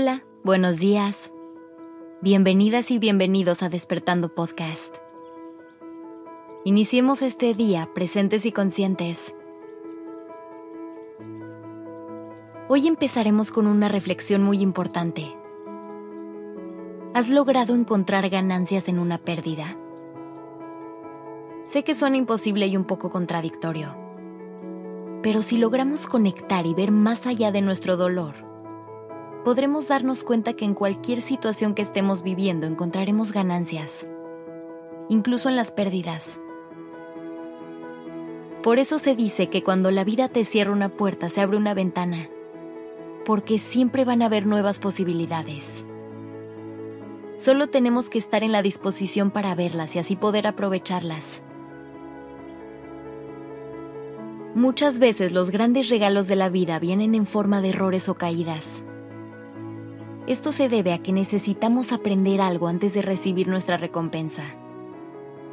Hola, buenos días. Bienvenidas y bienvenidos a Despertando Podcast. Iniciemos este día presentes y conscientes. Hoy empezaremos con una reflexión muy importante. ¿Has logrado encontrar ganancias en una pérdida? Sé que suena imposible y un poco contradictorio, pero si logramos conectar y ver más allá de nuestro dolor, podremos darnos cuenta que en cualquier situación que estemos viviendo encontraremos ganancias, incluso en las pérdidas. Por eso se dice que cuando la vida te cierra una puerta se abre una ventana, porque siempre van a haber nuevas posibilidades. Solo tenemos que estar en la disposición para verlas y así poder aprovecharlas. Muchas veces los grandes regalos de la vida vienen en forma de errores o caídas. Esto se debe a que necesitamos aprender algo antes de recibir nuestra recompensa.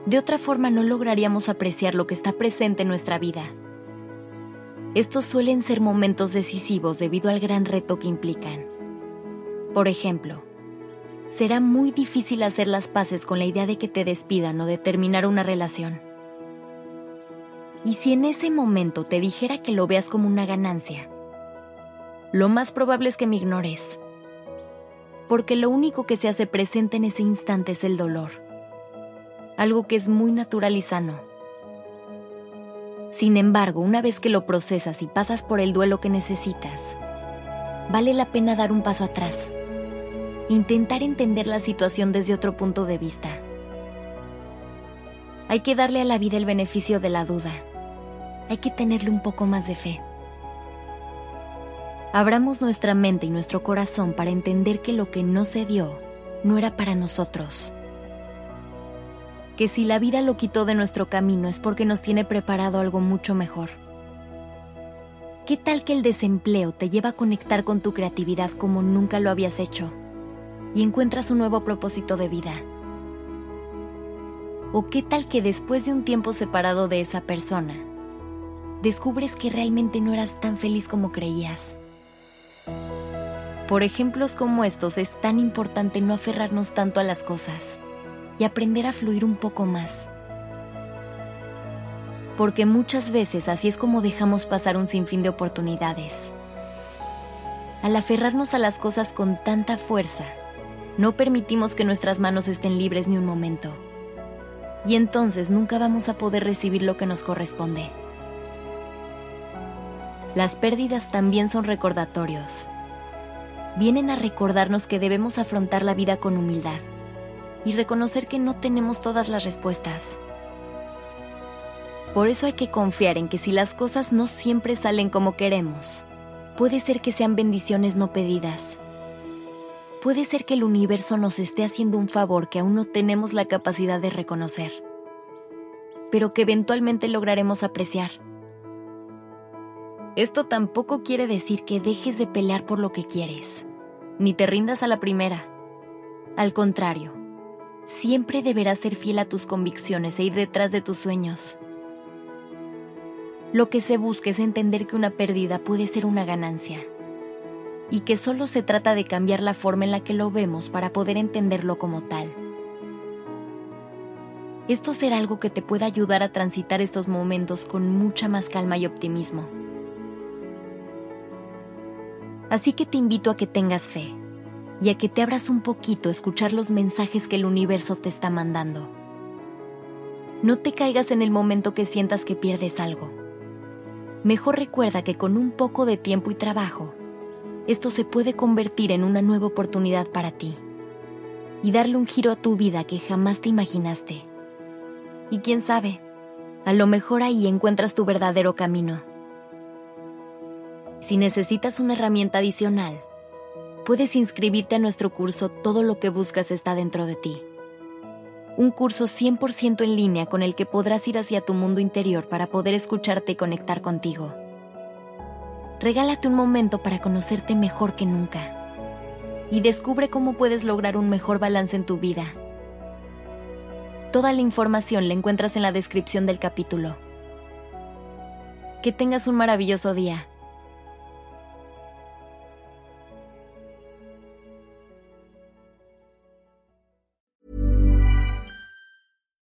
De otra forma no lograríamos apreciar lo que está presente en nuestra vida. Estos suelen ser momentos decisivos debido al gran reto que implican. Por ejemplo, será muy difícil hacer las paces con la idea de que te despidan o de terminar una relación. Y si en ese momento te dijera que lo veas como una ganancia, lo más probable es que me ignores porque lo único que se hace presente en ese instante es el dolor, algo que es muy natural y sano. Sin embargo, una vez que lo procesas y pasas por el duelo que necesitas, vale la pena dar un paso atrás, intentar entender la situación desde otro punto de vista. Hay que darle a la vida el beneficio de la duda, hay que tenerle un poco más de fe. Abramos nuestra mente y nuestro corazón para entender que lo que no se dio no era para nosotros. Que si la vida lo quitó de nuestro camino es porque nos tiene preparado algo mucho mejor. ¿Qué tal que el desempleo te lleva a conectar con tu creatividad como nunca lo habías hecho y encuentras un nuevo propósito de vida? ¿O qué tal que después de un tiempo separado de esa persona, descubres que realmente no eras tan feliz como creías? Por ejemplos como estos es tan importante no aferrarnos tanto a las cosas y aprender a fluir un poco más. Porque muchas veces así es como dejamos pasar un sinfín de oportunidades. Al aferrarnos a las cosas con tanta fuerza, no permitimos que nuestras manos estén libres ni un momento. Y entonces nunca vamos a poder recibir lo que nos corresponde. Las pérdidas también son recordatorios vienen a recordarnos que debemos afrontar la vida con humildad y reconocer que no tenemos todas las respuestas. Por eso hay que confiar en que si las cosas no siempre salen como queremos, puede ser que sean bendiciones no pedidas. Puede ser que el universo nos esté haciendo un favor que aún no tenemos la capacidad de reconocer, pero que eventualmente lograremos apreciar. Esto tampoco quiere decir que dejes de pelear por lo que quieres, ni te rindas a la primera. Al contrario, siempre deberás ser fiel a tus convicciones e ir detrás de tus sueños. Lo que se busca es entender que una pérdida puede ser una ganancia y que solo se trata de cambiar la forma en la que lo vemos para poder entenderlo como tal. Esto será algo que te pueda ayudar a transitar estos momentos con mucha más calma y optimismo. Así que te invito a que tengas fe y a que te abras un poquito a escuchar los mensajes que el universo te está mandando. No te caigas en el momento que sientas que pierdes algo. Mejor recuerda que con un poco de tiempo y trabajo, esto se puede convertir en una nueva oportunidad para ti y darle un giro a tu vida que jamás te imaginaste. Y quién sabe, a lo mejor ahí encuentras tu verdadero camino. Si necesitas una herramienta adicional, puedes inscribirte a nuestro curso Todo lo que buscas está dentro de ti. Un curso 100% en línea con el que podrás ir hacia tu mundo interior para poder escucharte y conectar contigo. Regálate un momento para conocerte mejor que nunca y descubre cómo puedes lograr un mejor balance en tu vida. Toda la información la encuentras en la descripción del capítulo. Que tengas un maravilloso día